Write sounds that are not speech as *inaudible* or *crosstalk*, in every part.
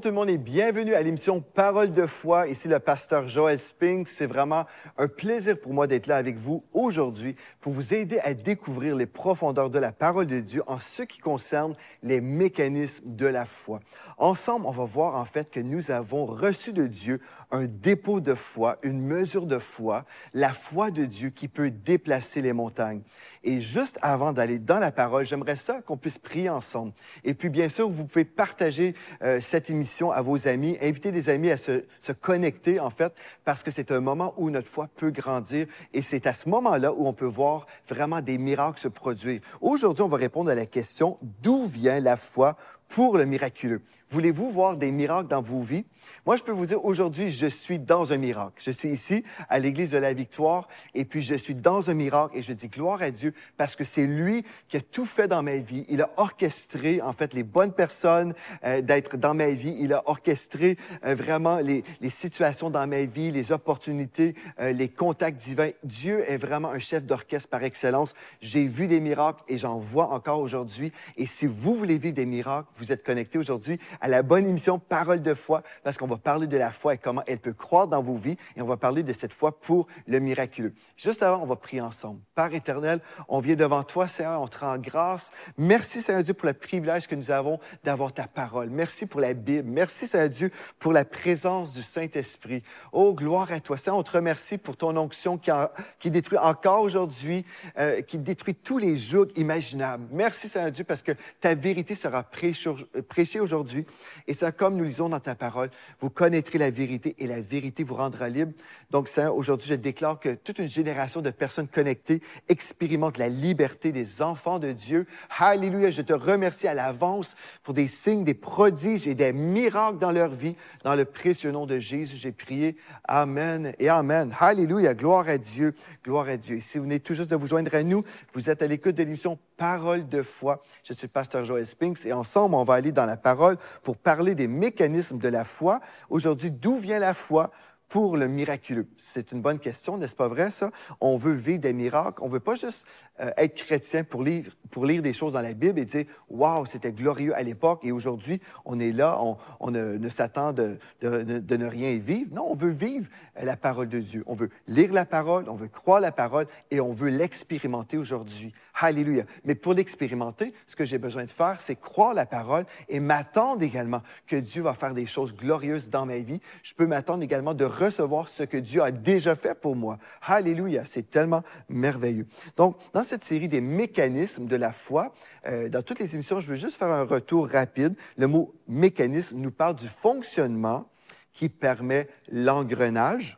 Bonjour tout le monde et bienvenue à l'émission Parole de foi. Ici le pasteur Joël Spink. C'est vraiment un plaisir pour moi d'être là avec vous aujourd'hui pour vous aider à découvrir les profondeurs de la parole de Dieu en ce qui concerne les mécanismes de la foi. Ensemble, on va voir en fait que nous avons reçu de Dieu un dépôt de foi, une mesure de foi, la foi de Dieu qui peut déplacer les montagnes. Et juste avant d'aller dans la parole, j'aimerais ça qu'on puisse prier ensemble. Et puis, bien sûr, vous pouvez partager euh, cette émission à vos amis, inviter des amis à se, se connecter, en fait, parce que c'est un moment où notre foi peut grandir et c'est à ce moment-là où on peut voir vraiment des miracles se produire. Aujourd'hui, on va répondre à la question d'où vient la foi pour le miraculeux? Voulez-vous voir des miracles dans vos vies? Moi, je peux vous dire, aujourd'hui, je suis dans un miracle. Je suis ici à l'Église de la Victoire et puis je suis dans un miracle et je dis gloire à Dieu parce que c'est lui qui a tout fait dans ma vie. Il a orchestré, en fait, les bonnes personnes euh, d'être dans ma vie. Il a orchestré euh, vraiment les, les, situations dans ma vie, les opportunités, euh, les contacts divins. Dieu est vraiment un chef d'orchestre par excellence. J'ai vu des miracles et j'en vois encore aujourd'hui. Et si vous voulez vivre des miracles, vous êtes connecté aujourd'hui à la bonne émission Parole de foi parce qu'on va parler de la foi et comment elle peut croire dans vos vies et on va parler de cette foi pour le miraculeux. Juste avant, on va prier ensemble. Père éternel, on vient devant toi, Seigneur, on te rend grâce. Merci, Seigneur Dieu, pour le privilège que nous avons d'avoir ta parole. Merci pour la Bible. Merci, Seigneur Dieu, pour la présence du Saint-Esprit. Oh, gloire à toi. Seigneur, on te remercie pour ton onction qui, qui détruit encore aujourd'hui, euh, qui détruit tous les jours imaginables. Merci, Seigneur Dieu, parce que ta vérité sera prêchée aujourd'hui. Et c'est comme nous lisons dans ta parole, vous connaîtrez la vérité et la vérité vous rendra libre. Donc, Seigneur, aujourd'hui, je déclare que toute une génération de personnes connectées expérimentent la liberté des enfants de Dieu. Alléluia, je te remercie à l'avance pour des signes, des prodiges et des miracles dans leur vie. Dans le précieux nom de Jésus, j'ai prié. Amen et Amen. Alléluia, gloire à Dieu, gloire à Dieu. Et si vous venez tout juste de vous joindre à nous, vous êtes à l'écoute de l'émission Parole de foi. Je suis le pasteur Joël Spinks et ensemble, on va aller dans la parole pour parler des mécanismes de la foi. Aujourd'hui, d'où vient la foi? pour le miraculeux? C'est une bonne question, n'est-ce pas vrai, ça? On veut vivre des miracles. On veut pas juste euh, être chrétien pour lire, pour lire des choses dans la Bible et dire, waouh, c'était glorieux à l'époque et aujourd'hui, on est là, on, ne, ne s'attend de, de, de, ne rien vivre. Non, on veut vivre la parole de Dieu. On veut lire la parole, on veut croire la parole et on veut l'expérimenter aujourd'hui. Alléluia. Mais pour l'expérimenter, ce que j'ai besoin de faire, c'est croire la parole et m'attendre également que Dieu va faire des choses glorieuses dans ma vie. Je peux m'attendre également de recevoir ce que Dieu a déjà fait pour moi. Alléluia. C'est tellement merveilleux. Donc, dans cette série des mécanismes de la foi, euh, dans toutes les émissions, je veux juste faire un retour rapide. Le mot mécanisme nous parle du fonctionnement qui permet l'engrenage.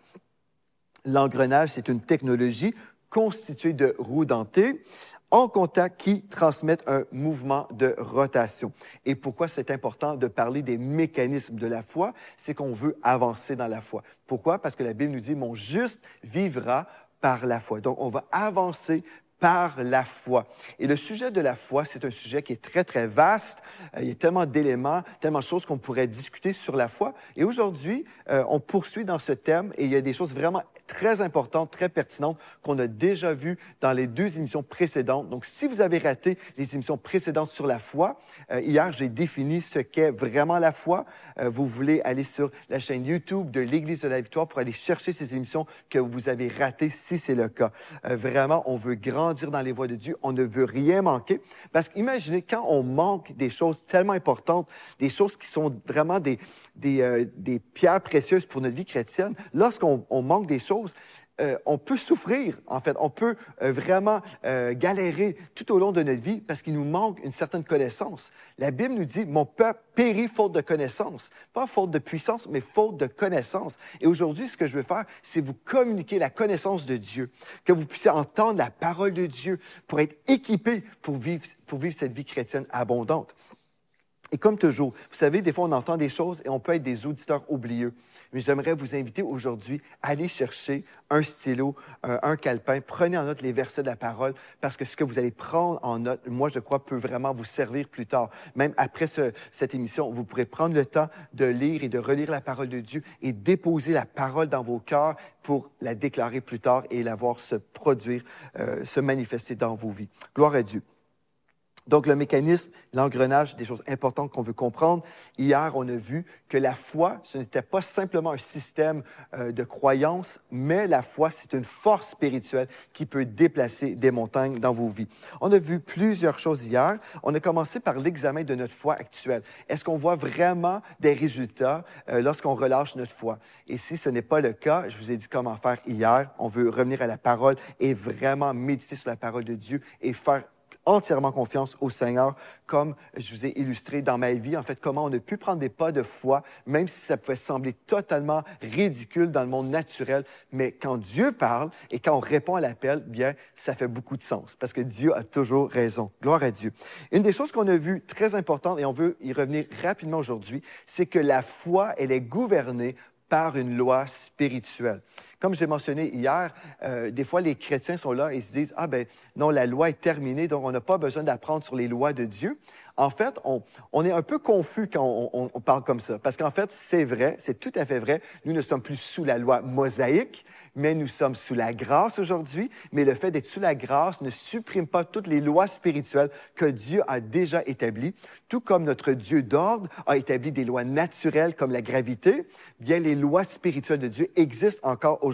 L'engrenage, c'est une technologie constituée de roues dentées en contact qui transmettent un mouvement de rotation. Et pourquoi c'est important de parler des mécanismes de la foi? C'est qu'on veut avancer dans la foi. Pourquoi? Parce que la Bible nous dit, mon juste vivra par la foi. Donc, on va avancer par la foi. Et le sujet de la foi, c'est un sujet qui est très, très vaste. Euh, il y a tellement d'éléments, tellement de choses qu'on pourrait discuter sur la foi. Et aujourd'hui, euh, on poursuit dans ce thème et il y a des choses vraiment très importantes, très pertinentes qu'on a déjà vues dans les deux émissions précédentes. Donc, si vous avez raté les émissions précédentes sur la foi, euh, hier, j'ai défini ce qu'est vraiment la foi. vous voulez aller sur la chaîne YouTube de l'Église de la Victoire pour aller chercher ces émissions que vous avez ratées si c'est le cas. vraiment, on veut grandir dans les voies de Dieu, on ne veut rien manquer. Parce qu'imaginez, quand on manque des choses tellement importantes, des choses qui sont vraiment des, des, euh, des pierres précieuses pour notre vie chrétienne, lorsqu'on manque des choses, euh, on peut souffrir, en fait, on peut euh, vraiment euh, galérer tout au long de notre vie parce qu'il nous manque une certaine connaissance. La Bible nous dit, mon peuple périt faute de connaissance. Pas faute de puissance, mais faute de connaissance. Et aujourd'hui, ce que je veux faire, c'est vous communiquer la connaissance de Dieu, que vous puissiez entendre la parole de Dieu pour être équipé pour vivre, pour vivre cette vie chrétienne abondante. Et comme toujours, vous savez, des fois, on entend des choses et on peut être des auditeurs oublieux. Mais j'aimerais vous inviter aujourd'hui à aller chercher un stylo, un, un, calepin. Prenez en note les versets de la parole parce que ce que vous allez prendre en note, moi, je crois, peut vraiment vous servir plus tard. Même après ce, cette émission, vous pourrez prendre le temps de lire et de relire la parole de Dieu et déposer la parole dans vos cœurs pour la déclarer plus tard et la voir se produire, euh, se manifester dans vos vies. Gloire à Dieu. Donc, le mécanisme, l'engrenage, des choses importantes qu'on veut comprendre. Hier, on a vu que la foi, ce n'était pas simplement un système euh, de croyance, mais la foi, c'est une force spirituelle qui peut déplacer des montagnes dans vos vies. On a vu plusieurs choses hier. On a commencé par l'examen de notre foi actuelle. Est-ce qu'on voit vraiment des résultats euh, lorsqu'on relâche notre foi? Et si ce n'est pas le cas, je vous ai dit comment faire hier. On veut revenir à la parole et vraiment méditer sur la parole de Dieu et faire entièrement confiance au Seigneur, comme je vous ai illustré dans ma vie, en fait, comment on a pu prendre des pas de foi, même si ça pouvait sembler totalement ridicule dans le monde naturel. Mais quand Dieu parle et quand on répond à l'appel, bien, ça fait beaucoup de sens, parce que Dieu a toujours raison. Gloire à Dieu. Une des choses qu'on a vues très importantes, et on veut y revenir rapidement aujourd'hui, c'est que la foi, elle est gouvernée par une loi spirituelle. Comme j'ai mentionné hier, euh, des fois les chrétiens sont là et se disent ah ben non la loi est terminée donc on n'a pas besoin d'apprendre sur les lois de Dieu. En fait, on, est un peu confus quand on, on, on parle comme ça parce qu'en fait c'est vrai, c'est tout à fait vrai. Nous ne sommes plus sous la loi mosaïque, mais nous sommes sous la grâce aujourd'hui. Mais le fait d'être sous la grâce ne supprime pas toutes les lois spirituelles que Dieu a déjà établies, tout comme notre Dieu d'ordre a établi des lois naturelles comme la gravité. Bien, les lois spirituelles de Dieu existent encore aujourd'hui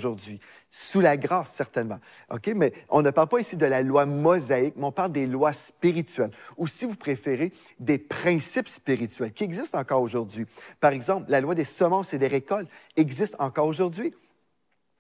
sous la grâce, certainement. OK? Mais on ne parle pas ici de la loi mosaïque, mais on parle des lois spirituelles, ou si vous préférez, des principes spirituels qui existent encore aujourd'hui. Par exemple, la loi des semences et des récoltes existe encore aujourd'hui.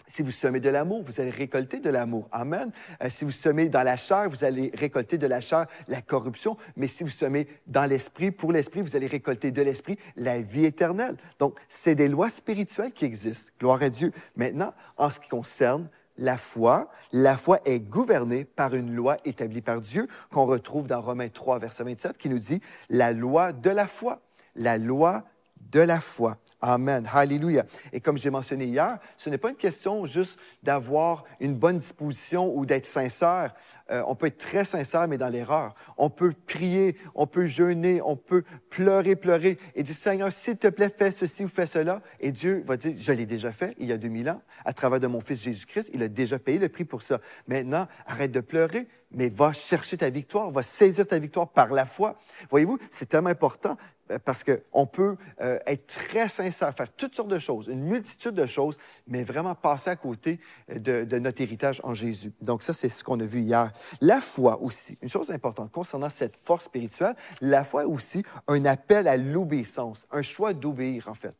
Si vous semez de l'amour, vous allez récolter de l'amour. Amen. Euh, si vous semez dans la chair, vous allez récolter de la chair la corruption. Mais si vous semez dans l'esprit, pour l'esprit, vous allez récolter de l'esprit la vie éternelle. Donc, c'est des lois spirituelles qui existent. Gloire à Dieu. Maintenant, en ce qui concerne la foi, la foi est gouvernée par une loi établie par Dieu qu'on retrouve dans Romains 3, verset 27, qui nous dit la loi de la foi. La loi de la foi. Amen. Hallelujah. Et comme j'ai mentionné hier, ce n'est pas une question juste d'avoir une bonne disposition ou d'être sincère. Euh, on peut être très sincère, mais dans l'erreur. On peut prier, on peut jeûner, on peut pleurer, pleurer et dire, Seigneur, s'il te plaît, fais ceci ou fais cela. Et Dieu va dire, je l'ai déjà fait il y a 2000 ans, à travers de mon Fils Jésus-Christ. Il a déjà payé le prix pour ça. Maintenant, arrête de pleurer, mais va chercher ta victoire, va saisir ta victoire par la foi. Voyez-vous, c'est tellement important parce qu'on peut euh, être très sincère, faire toutes sortes de choses, une multitude de choses, mais vraiment passer à côté euh, de, notre héritage en Jésus. Donc ça, c'est ce qu'on a vu hier. La foi aussi, une chose importante concernant cette force spirituelle, la foi aussi un appel à l'obéissance, un choix d'obéir en fait.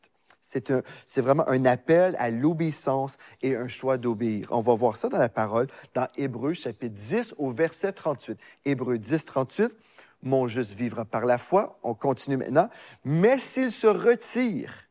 C'est vraiment un appel à l'obéissance et un choix d'obéir. On va voir ça dans la parole, dans Hébreu chapitre 10 au verset 38. Hébreu 10, 38, mon juste vivra par la foi. On continue maintenant. Mais s'il se retire,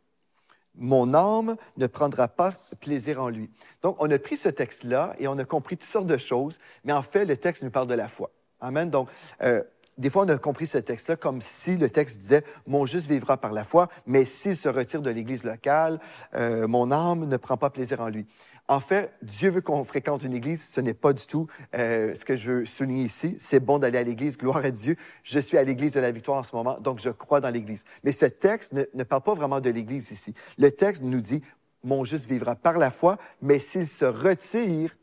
mon âme ne prendra pas plaisir en lui. Donc, on a pris ce texte-là et on a compris toutes sortes de choses, mais en fait, le texte nous parle de la foi. Amen. Donc, euh, des fois, on a compris ce texte-là comme si le texte disait Mon juste vivra par la foi, mais s'il se retire de l'Église locale, euh, mon âme ne prend pas plaisir en lui. En fait, Dieu veut qu'on fréquente une église. Ce n'est pas du tout euh, ce que je veux souligner ici. C'est bon d'aller à l'église, gloire à Dieu. Je suis à l'église de la victoire en ce moment, donc je crois dans l'église. Mais ce texte ne, ne parle pas vraiment de l'église ici. Le texte nous dit, mon juste vivra par la foi, mais s'il se retire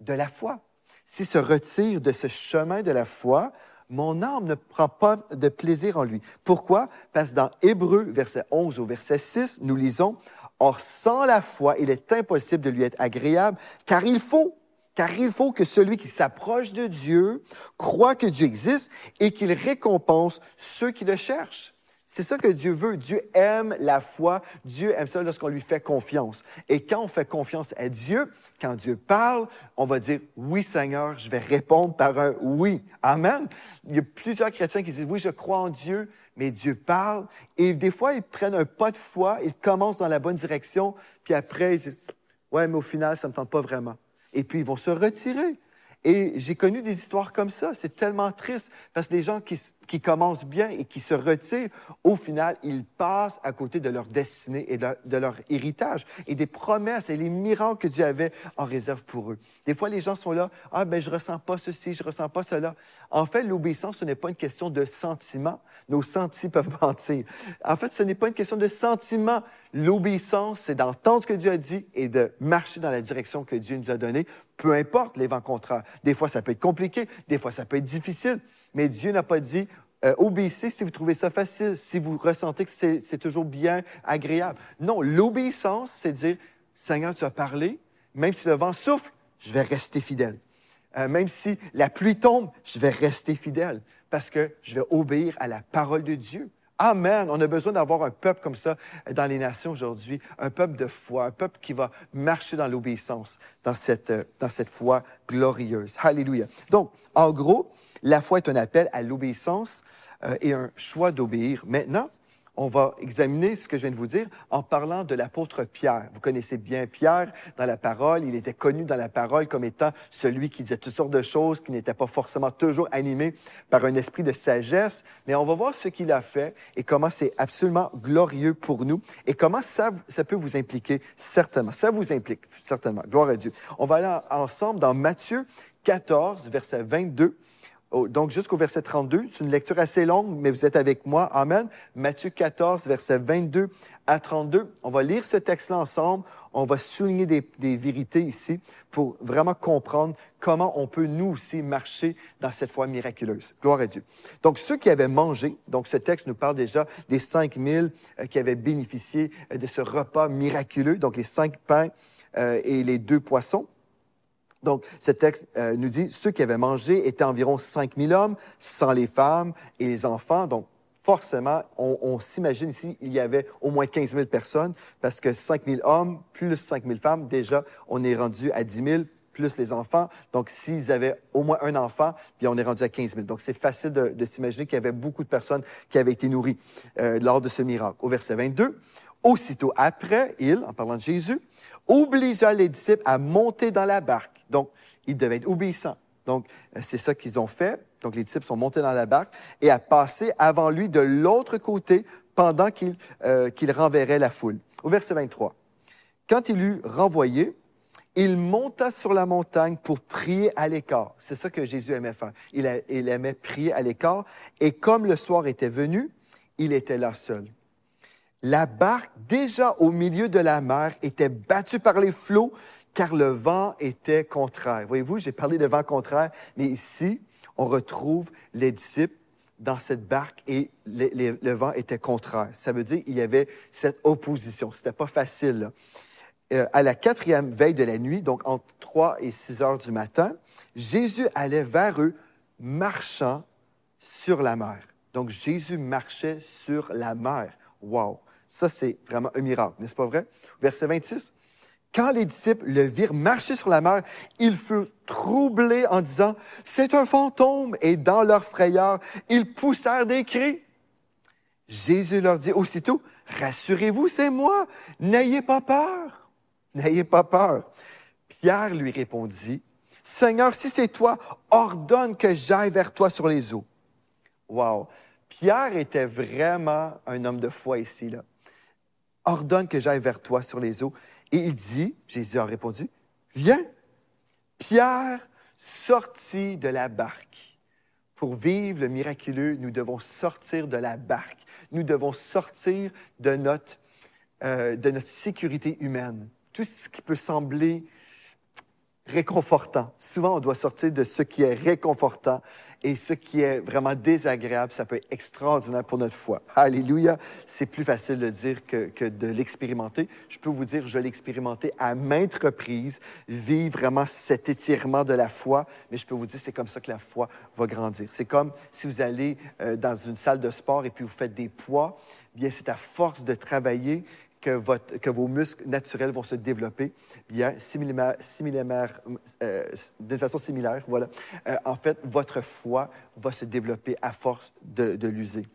de la foi, s'il se retire de ce chemin de la foi, mon âme ne prend pas de plaisir en lui. Pourquoi? Parce que dans Hébreu, verset 11 au verset 6, nous lisons, Or, sans la foi, il est impossible de lui être agréable, car il faut, car il faut que celui qui s'approche de Dieu croit que Dieu existe et qu'il récompense ceux qui le cherchent. C'est ça que Dieu veut. Dieu aime la foi. Dieu aime ça lorsqu'on lui fait confiance. Et quand on fait confiance à Dieu, quand Dieu parle, on va dire oui Seigneur, je vais répondre par un oui. Amen. Il y a plusieurs chrétiens qui disent oui, je crois en Dieu, mais Dieu parle. Et des fois, ils prennent un pas de foi, ils commencent dans la bonne direction, puis après, ils disent, ouais, mais au final, ça ne me tente pas vraiment. Et puis, ils vont se retirer. Et j'ai connu des histoires comme ça. C'est tellement triste parce que les gens qui, qui, commencent bien et qui se retirent, au final, ils passent à côté de leur destinée et de, leur héritage et des promesses et les miracles que Dieu avait en réserve pour eux. Des fois, les gens sont là, ah ben je ressens pas ceci, je ressens pas cela. En fait, l'obéissance, ce n'est pas une question de sentiment. Nos sentis *laughs* peuvent mentir. En fait, ce n'est pas une question de sentiment. L'obéissance, c'est d'entendre ce que Dieu a dit et de marcher dans la direction que Dieu nous a donnée, peu importe les vents contraires. Des fois, ça peut être compliqué, des fois, ça peut être difficile, mais Dieu n'a pas dit euh, obéissez si vous trouvez ça facile, si vous ressentez que c'est toujours bien, agréable. Non, l'obéissance, c'est dire, Seigneur, tu as parlé, même si le vent souffle, je vais rester fidèle. Euh, même si la pluie tombe, je vais rester fidèle parce que je vais obéir à la parole de Dieu. Amen. On a besoin d'avoir un peuple comme ça dans les nations aujourd'hui, un peuple de foi, un peuple qui va marcher dans l'obéissance, dans cette, euh, dans cette foi glorieuse. Alléluia. Donc, en gros, la foi est un appel à l'obéissance euh, et un choix d'obéir. Maintenant, on va examiner ce que je viens de vous dire en parlant de l'apôtre Pierre. Vous connaissez bien Pierre dans la parole. Il était connu dans la parole comme étant celui qui disait toutes sortes de choses, qui n'était pas forcément toujours animé par un esprit de sagesse. Mais on va voir ce qu'il a fait et comment c'est absolument glorieux pour nous et comment ça, peut vous impliquer certainement. Ça vous implique certainement. Gloire à Dieu. On va aller ensemble dans Matthieu 14, verset 22 donc jusqu'au verset 32. C'est une lecture assez longue, mais vous êtes avec moi. Amen. Matthieu 14, verset 22 à 32. On va lire ce texte-là ensemble. On va souligner des, vérités ici pour vraiment comprendre comment on peut nous aussi marcher dans cette foi miraculeuse. Gloire à Dieu. Donc ceux qui avaient mangé, donc ce texte nous parle déjà des 5000 euh, qui avaient bénéficié euh, de ce repas miraculeux, donc les cinq pains euh, et les deux poissons. Donc, ce texte euh, nous dit, ceux qui avaient mangé étaient environ 5000 hommes, sans les femmes et les enfants. Donc, forcément, on, s'imagine ici, il y avait au moins 15 000 personnes, parce que 5 000 hommes plus 5 000 femmes, déjà, on est rendu à 10 000 plus les enfants. Donc, s'ils avaient au moins un enfant, puis on est rendu à 15 000. Donc, c'est facile de, s'imaginer qu'il y avait beaucoup de personnes qui avaient été nourries euh, lors de ce miracle. Au verset 22, aussitôt après, il, en parlant de Jésus, obligea les disciples à monter dans la barque. Donc, ils devaient être obéissants. Donc, euh, c'est ça qu'ils ont fait. Donc, les disciples sont montés dans la barque et à passer avant lui de l'autre côté pendant euh, qu'il renverrait la foule. Au verset 23. Quand il eut renvoyé, il monta sur la montagne pour prier à l'écart. C'est ça que Jésus aimait faire. Il aimait prier à l'écart. Et comme le soir était venu, il était là seul. La barque, déjà au milieu de la mer, était battue par les flots car le vent était contraire. Voyez-vous, j'ai parlé de vent contraire, mais ici, on retrouve les disciples dans cette barque et le vent était contraire. Ça veut dire qu'il y avait cette opposition. C'était pas facile. Euh, à la quatrième veille de la nuit, donc entre 3 et 6 heures du matin, Jésus allait vers eux marchant sur la mer. Donc Jésus marchait sur la mer. Wow! Ça, c'est vraiment un miracle, n'est-ce pas vrai? Verset 26. Quand les disciples le virent marcher sur la mer, ils furent troublés en disant, c'est un fantôme, et dans leur frayeur, ils poussèrent des cris. Jésus leur dit aussitôt, rassurez-vous, c'est moi, n'ayez pas peur, n'ayez pas peur. Pierre lui répondit, Seigneur, si c'est toi, ordonne que j'aille vers toi sur les eaux. Wow. Pierre était vraiment un homme de foi ici, là ordonne que j'aille vers toi sur les eaux. Et il dit, Jésus a répondu, viens. Pierre sortit de la barque. Pour vivre le miraculeux, nous devons sortir de la barque. Nous devons sortir de notre, euh, de notre sécurité humaine. Tout ce qui peut sembler réconfortant. Souvent, on doit sortir de ce qui est réconfortant et ce qui est vraiment désagréable, ça peut être extraordinaire pour notre foi. Alléluia. C'est plus facile de dire que, de l'expérimenter. Je peux vous dire, je l'ai expérimenté à maintes reprises, vivre vraiment cet étirement de la foi, mais je peux vous dire, c'est comme ça que la foi va grandir. C'est comme si vous allez euh, dans une salle de sport et puis vous faites des poids. Bien, c'est à force de travailler que, vos muscles naturels vont se développer bien, similaire, euh, d'une façon similaire. Voilà. Euh, en fait, votre foi va se développer à force de, de l'user,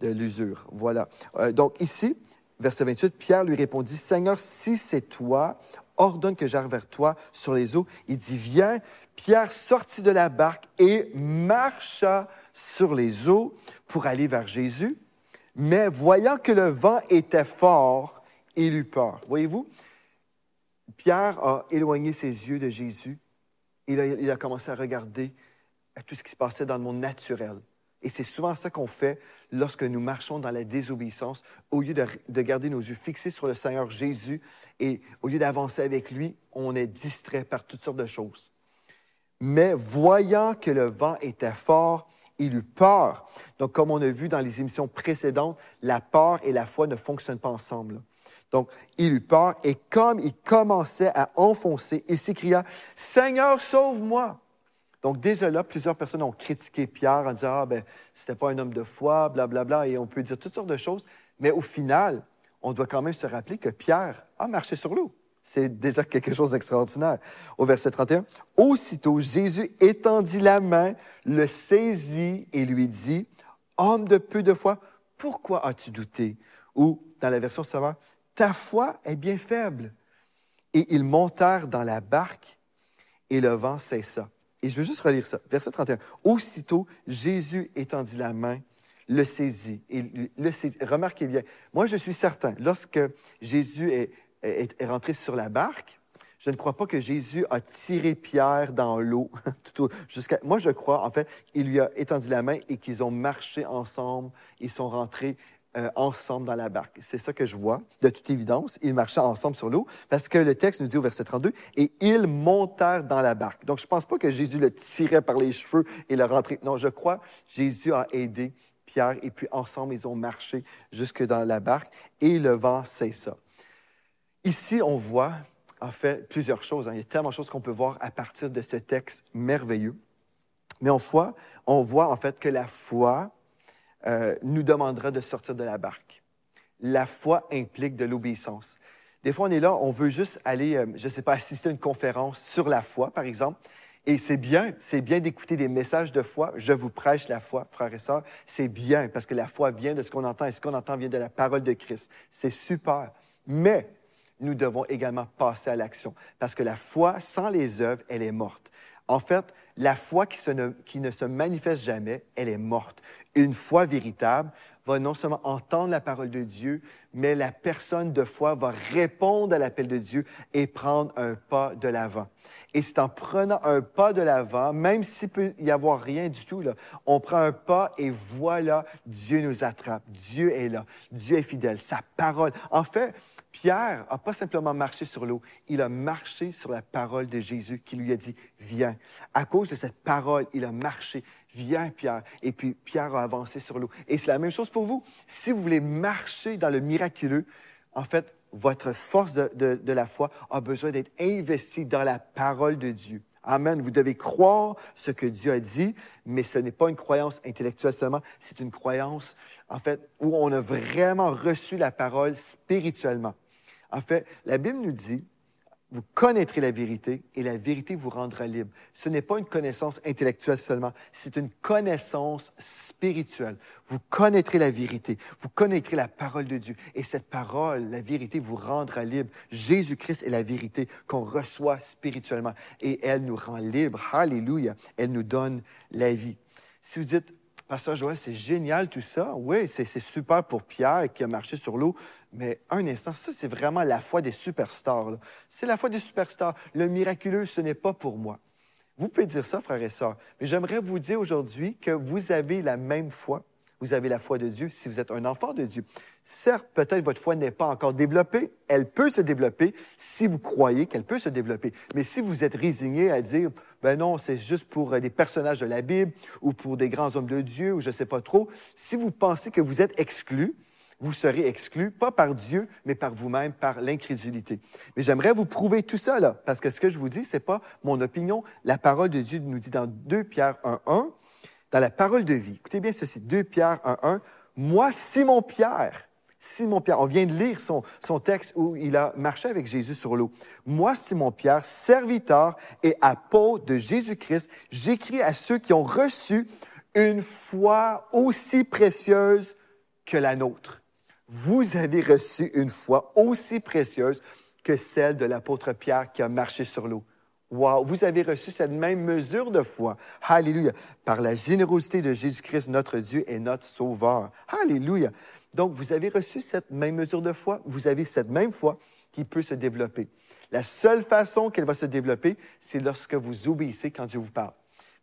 de l'usure. Voilà. Euh, donc ici, verset 28, Pierre lui répondit, Seigneur, si c'est toi, ordonne que j'arrive vers toi sur les eaux. Il dit, viens. Pierre sortit de la barque et marcha sur les eaux pour aller vers Jésus. Mais voyant que le vent était fort, il eut peur. Voyez-vous, Pierre a éloigné ses yeux de Jésus. Il a, il a commencé à regarder à tout ce qui se passait dans le monde naturel. Et c'est souvent ça qu'on fait lorsque nous marchons dans la désobéissance. Au lieu de, de, garder nos yeux fixés sur le Seigneur Jésus et au lieu d'avancer avec lui, on est distrait par toutes sortes de choses. Mais voyant que le vent était fort, il eut peur. Donc, comme on a vu dans les émissions précédentes, la peur et la foi ne fonctionnent pas ensemble. Donc, il eut peur et comme il commençait à enfoncer, il s'écria, Seigneur, sauve-moi. Donc, déjà là, plusieurs personnes ont critiqué Pierre en disant, ah, ben, c'était pas un homme de foi, blablabla, bla, bla, et on peut dire toutes sortes de choses. Mais au final, on doit quand même se rappeler que Pierre a marché sur l'eau. C'est déjà quelque chose d'extraordinaire. Au verset 31, Aussitôt, Jésus étendit la main, le saisit et lui dit, Homme de peu de foi, pourquoi as-tu douté? Ou, dans la version sauveur, ta foi est bien faible. Et ils montèrent dans la barque et le vent cessa. Et je veux juste relire ça. Verset 31. Aussitôt, Jésus étendit la main, le saisit. Et le saisit. Remarquez bien, moi je suis certain, lorsque Jésus est, est, est rentré sur la barque, je ne crois pas que Jésus a tiré Pierre dans l'eau. *laughs* jusqu'à. Moi, je crois, en fait, il lui a étendu la main et qu'ils ont marché ensemble. Ils sont rentrés euh, ensemble dans la barque. C'est ça que je vois, de toute évidence. Ils marchaient ensemble sur l'eau parce que le texte nous dit au verset 32, et ils montèrent dans la barque. Donc, je ne pense pas que Jésus le tirait par les cheveux et le rentrait. Non, je crois Jésus a aidé Pierre et puis ensemble, ils ont marché jusque dans la barque et le vent cessa. Ici, on voit en fait plusieurs choses. Hein. Il y a tellement de choses qu'on peut voir à partir de ce texte merveilleux. Mais on voit, on voit en fait que la foi, euh, nous demandera de sortir de la barque. La foi implique de l'obéissance. Des fois, on est là, on veut juste aller, euh, je ne sais pas, assister à une conférence sur la foi, par exemple. Et c'est bien, c'est bien d'écouter des messages de foi. Je vous prêche la foi, frères et sœurs. C'est bien parce que la foi vient de ce qu'on entend et ce qu'on entend vient de la parole de Christ. C'est super. Mais nous devons également passer à l'action parce que la foi, sans les œuvres, elle est morte. En fait, la foi qui, ne, se manifeste jamais, elle est morte. Une foi véritable va non seulement entendre la parole de Dieu, mais la personne de foi va répondre à l'appel de Dieu et prendre un pas de l'avant. Et c'est en prenant un pas de l'avant, même s'il peut y avoir rien du tout, là, on prend un pas et voilà, Dieu nous attrape. Dieu est là. Dieu est fidèle. Sa parole. En fait, Pierre n'a pas simplement marché sur l'eau, il a marché sur la parole de Jésus qui lui a dit, viens. À cause de cette parole, il a marché. Viens, Pierre. Et puis, Pierre a avancé sur l'eau. Et c'est la même chose pour vous. Si vous voulez marcher dans le miraculeux, en fait, votre force de, de, de la foi a besoin d'être investie dans la parole de Dieu. Amen. Vous devez croire ce que Dieu a dit, mais ce n'est pas une croyance intellectuelle seulement, c'est une croyance, en fait, où on a vraiment reçu la parole spirituellement. En fait, la Bible nous dit, vous connaîtrez la vérité et la vérité vous rendra libre. Ce n'est pas une connaissance intellectuelle seulement, c'est une connaissance spirituelle. Vous connaîtrez la vérité, vous connaîtrez la parole de Dieu et cette parole, la vérité vous rendra libre. Jésus-Christ est la vérité qu'on reçoit spirituellement et elle nous rend libre. Alléluia. Elle nous donne la vie. Si vous dites, Pasteur Joël, c'est génial tout ça. Oui, c'est super pour Pierre qui a marché sur l'eau. Mais un instant, ça, c'est vraiment la foi des superstars. C'est la foi des superstars. Le miraculeux, ce n'est pas pour moi. Vous pouvez dire ça, frères et sœurs, mais j'aimerais vous dire aujourd'hui que vous avez la même foi. Vous avez la foi de Dieu si vous êtes un enfant de Dieu. Certes, peut-être votre foi n'est pas encore développée. Elle peut se développer si vous croyez qu'elle peut se développer. Mais si vous êtes résigné à dire, ben non, c'est juste pour euh, des personnages de la Bible ou pour des grands hommes de Dieu ou je ne sais pas trop, si vous pensez que vous êtes exclu, vous serez exclu, pas par Dieu, mais par vous-même, par l'incrédulité. Mais j'aimerais vous prouver tout ça, là, parce que ce que je vous dis, c'est pas mon opinion. La parole de Dieu nous dit dans 2 Pierre 1.1, dans la parole de vie, écoutez bien ceci, 2 Pierre 1.1, moi, Simon Pierre, Simon Pierre, on vient de lire son, son texte où il a marché avec Jésus sur l'eau. Moi, Simon Pierre, serviteur et apôtre de Jésus-Christ, j'écris à ceux qui ont reçu une foi aussi précieuse que la nôtre. Vous avez reçu une foi aussi précieuse que celle de l'apôtre Pierre qui a marché sur l'eau. Wow, vous avez reçu cette même mesure de foi. Alléluia. Par la générosité de Jésus-Christ, notre Dieu et notre Sauveur. Alléluia. Donc, vous avez reçu cette même mesure de foi. Vous avez cette même foi qui peut se développer. La seule façon qu'elle va se développer, c'est lorsque vous obéissez quand Dieu vous parle.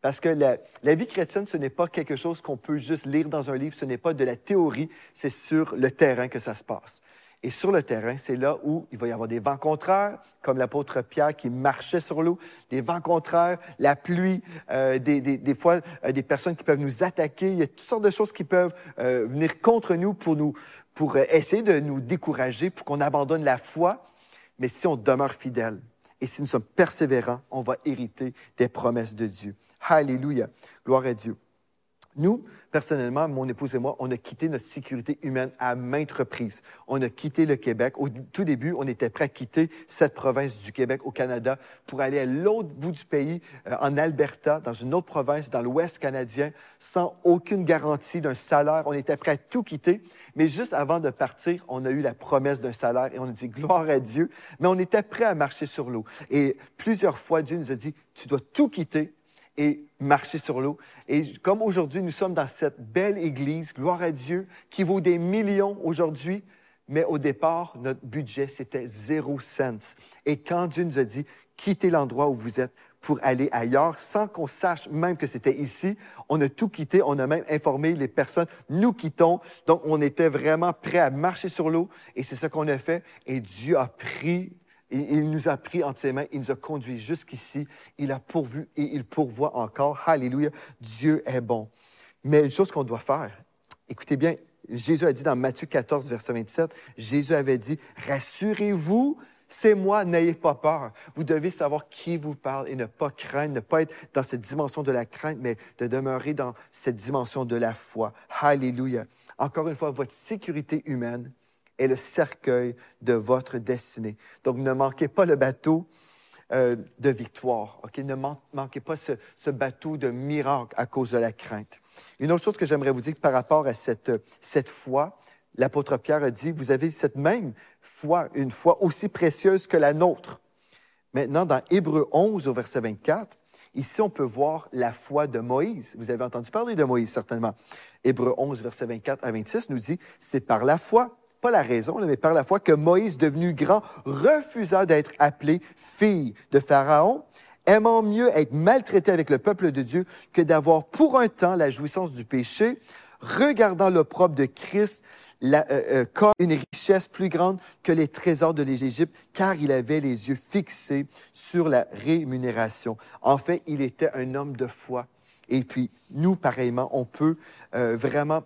Parce que la, la vie chrétienne, ce n'est pas quelque chose qu'on peut juste lire dans un livre, ce n'est pas de la théorie, c'est sur le terrain que ça se passe. Et sur le terrain, c'est là où il va y avoir des vents contraires, comme l'apôtre Pierre qui marchait sur l'eau, des vents contraires, la pluie, euh, des, des, des, fois euh, des personnes qui peuvent nous attaquer. Il y a toutes sortes de choses qui peuvent euh, venir contre nous pour, nous pour essayer de nous décourager, pour qu'on abandonne la foi. Mais si on demeure fidèle et si nous sommes persévérants, on va hériter des promesses de Dieu. Alléluia. Gloire à Dieu. Nous, personnellement, mon épouse et moi, on a quitté notre sécurité humaine à maintes reprises. On a quitté le Québec. Au tout début, on était prêt à quitter cette province du Québec au Canada pour aller à l'autre bout du pays, euh, en Alberta, dans une autre province, dans l'Ouest canadien, sans aucune garantie d'un salaire. On était prêt à tout quitter. Mais juste avant de partir, on a eu la promesse d'un salaire et on a dit gloire à Dieu. Mais on était prêt à marcher sur l'eau. Et plusieurs fois, Dieu nous a dit, tu dois tout quitter et marcher sur l'eau. Et comme aujourd'hui, nous sommes dans cette belle église, gloire à Dieu, qui vaut des millions aujourd'hui, mais au départ, notre budget, c'était zéro cents. Et quand Dieu nous a dit, quittez l'endroit où vous êtes pour aller ailleurs, sans qu'on sache même que c'était ici, on a tout quitté, on a même informé les personnes, nous quittons. Donc, on était vraiment prêt à marcher sur l'eau, et c'est ce qu'on a fait. Et Dieu a pris il nous a pris entre ses mains, il nous a conduits jusqu'ici, il a pourvu et il pourvoit encore. Alléluia, Dieu est bon. Mais une chose qu'on doit faire, écoutez bien, Jésus a dit dans Matthieu 14, verset 27, Jésus avait dit, rassurez-vous, c'est moi, n'ayez pas peur. Vous devez savoir qui vous parle et ne pas craindre, ne pas être dans cette dimension de la crainte, mais de demeurer dans cette dimension de la foi. Alléluia. Encore une fois, votre sécurité humaine, est le cercueil de votre destinée. Donc, ne manquez pas le bateau euh, de victoire. Ok, Ne manquez pas ce, bateau de miracle à cause de la crainte. Une autre chose que j'aimerais vous dire par rapport à cette, cette foi, l'apôtre Pierre a dit, vous avez cette même foi, une foi aussi précieuse que la nôtre. Maintenant, dans Hébreu 11 au verset 24, ici on peut voir la foi de Moïse. Vous avez entendu parler de Moïse certainement. Hébreu 11 verset 24 à 26 nous dit, c'est par la foi pas la raison, mais par la foi, que Moïse, devenu grand, refusa d'être appelé fille de Pharaon, aimant mieux être maltraité avec le peuple de Dieu que d'avoir pour un temps la jouissance du péché, regardant l'opprobre de Christ euh, euh, comme une richesse plus grande que les trésors de l'Égypte, car il avait les yeux fixés sur la rémunération. En fait, il était un homme de foi. Et puis, nous, pareillement, on peut euh, vraiment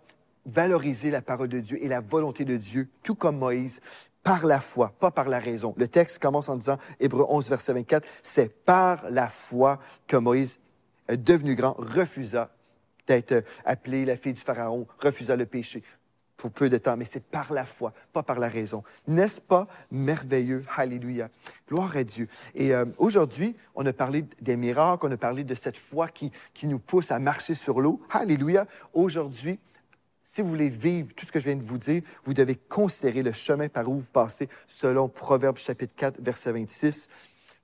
valoriser la parole de Dieu et la volonté de Dieu, tout comme Moïse, par la foi, pas par la raison. Le texte commence en disant, Hébreu 11, verset 24, c'est par la foi que Moïse, devenu grand, refusa d'être appelé la fille du Pharaon, refusa le péché pour peu de temps, mais c'est par la foi, pas par la raison. N'est-ce pas merveilleux? Alléluia. Gloire à Dieu. Et euh, aujourd'hui, on a parlé des miracles, on a parlé de cette foi qui, qui nous pousse à marcher sur l'eau. Alléluia. Aujourd'hui, si vous voulez vivre tout ce que je viens de vous dire, vous devez considérer le chemin par où vous passez selon Proverbe chapitre 4, verset 26.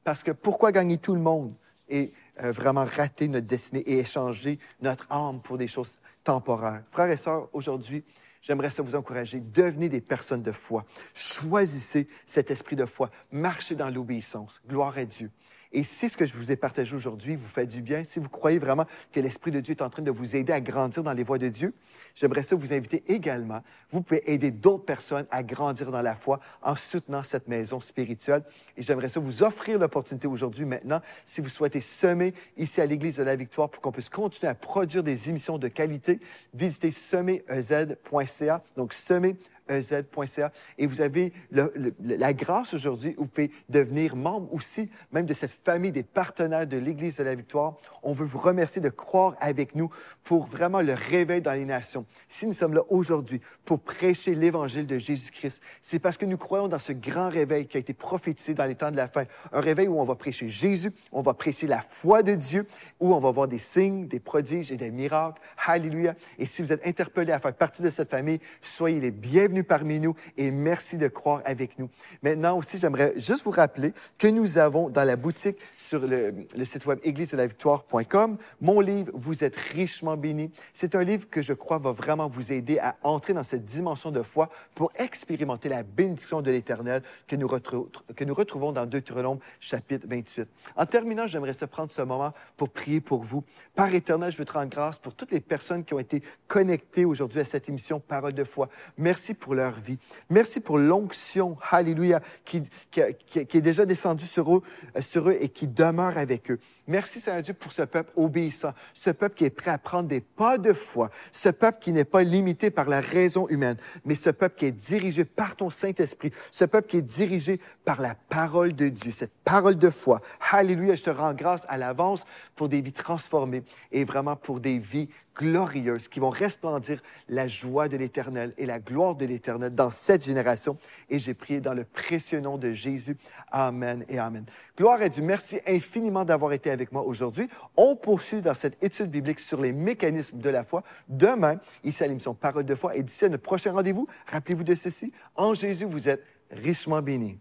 Parce que pourquoi gagner tout le monde et euh, vraiment rater notre destinée et échanger notre âme pour des choses temporaires? Frères et sœurs, aujourd'hui, j'aimerais ça vous encourager. Devenez des personnes de foi. Choisissez cet esprit de foi. Marchez dans l'obéissance. Gloire à Dieu. Et si ce que je vous ai partagé aujourd'hui vous fait du bien, si vous croyez vraiment que l'Esprit de Dieu est en train de vous aider à grandir dans les voies de Dieu, j'aimerais ça vous inviter également. Vous pouvez aider d'autres personnes à grandir dans la foi en soutenant cette maison spirituelle. Et j'aimerais ça vous offrir l'opportunité aujourd'hui, maintenant, si vous souhaitez semer ici à l'Église de la Victoire pour qu'on puisse continuer à produire des émissions de qualité, visitez semerez.ca. Donc, semer ez.ca. Et vous avez la grâce aujourd'hui, vous pouvez devenir membre aussi, même de cette famille des partenaires de l'Église de la Victoire. On veut vous remercier de croire avec nous pour vraiment le réveil dans les nations. Si nous sommes là aujourd'hui pour prêcher l'Évangile de Jésus-Christ, c'est parce que nous croyons dans ce grand réveil qui a été prophétisé dans les temps de la fin. Un réveil où on va prêcher Jésus, on va prêcher la foi de Dieu, où on va voir des signes, des prodiges et des miracles. Alléluia. Et si vous êtes interpellé à faire partie de cette famille, soyez les bienvenus parmi nous et merci de croire avec nous. Maintenant aussi, j'aimerais juste vous rappeler que nous avons dans la boutique sur le, site web église-de-la-victoire.com mon livre Vous êtes richement béni. C'est un livre que je crois va vraiment vous aider à entrer dans cette dimension de foi pour expérimenter la bénédiction de l'Éternel que nous, retrouvons dans Deutéronome chapitre 28. En terminant, j'aimerais se prendre ce moment pour prier pour vous. Père éternel, je veux te rendre grâce pour toutes les personnes qui ont été connectées aujourd'hui à cette émission Parole de foi. Merci pour leur vie. Merci pour l'onction, Alléluia, qui, est déjà descendue sur eux, euh, sur eux et qui demeure avec eux. Merci, Seigneur Dieu, pour ce peuple obéissant, ce peuple qui est prêt à prendre des pas de foi, ce peuple qui n'est pas limité par la raison humaine, mais ce peuple qui est dirigé par ton Saint-Esprit, ce peuple qui est dirigé par la parole de Dieu, cette parole de foi. Alléluia, je te rends grâce à l'avance pour des vies transformées et vraiment pour des vies glorieuses qui vont resplendir la joie de l'Éternel et la gloire de l'Éternel dans cette génération. Et j'ai prié dans le précieux nom de Jésus. Amen et Amen. Gloire à Dieu. Merci infiniment d'avoir été avec moi aujourd'hui. On poursuit dans cette étude biblique sur les mécanismes de la foi. Demain, ici à l'émission Parole de foi. Et d'ici à notre prochain rendez-vous, rappelez-vous de ceci. En Jésus, vous êtes richement bénis.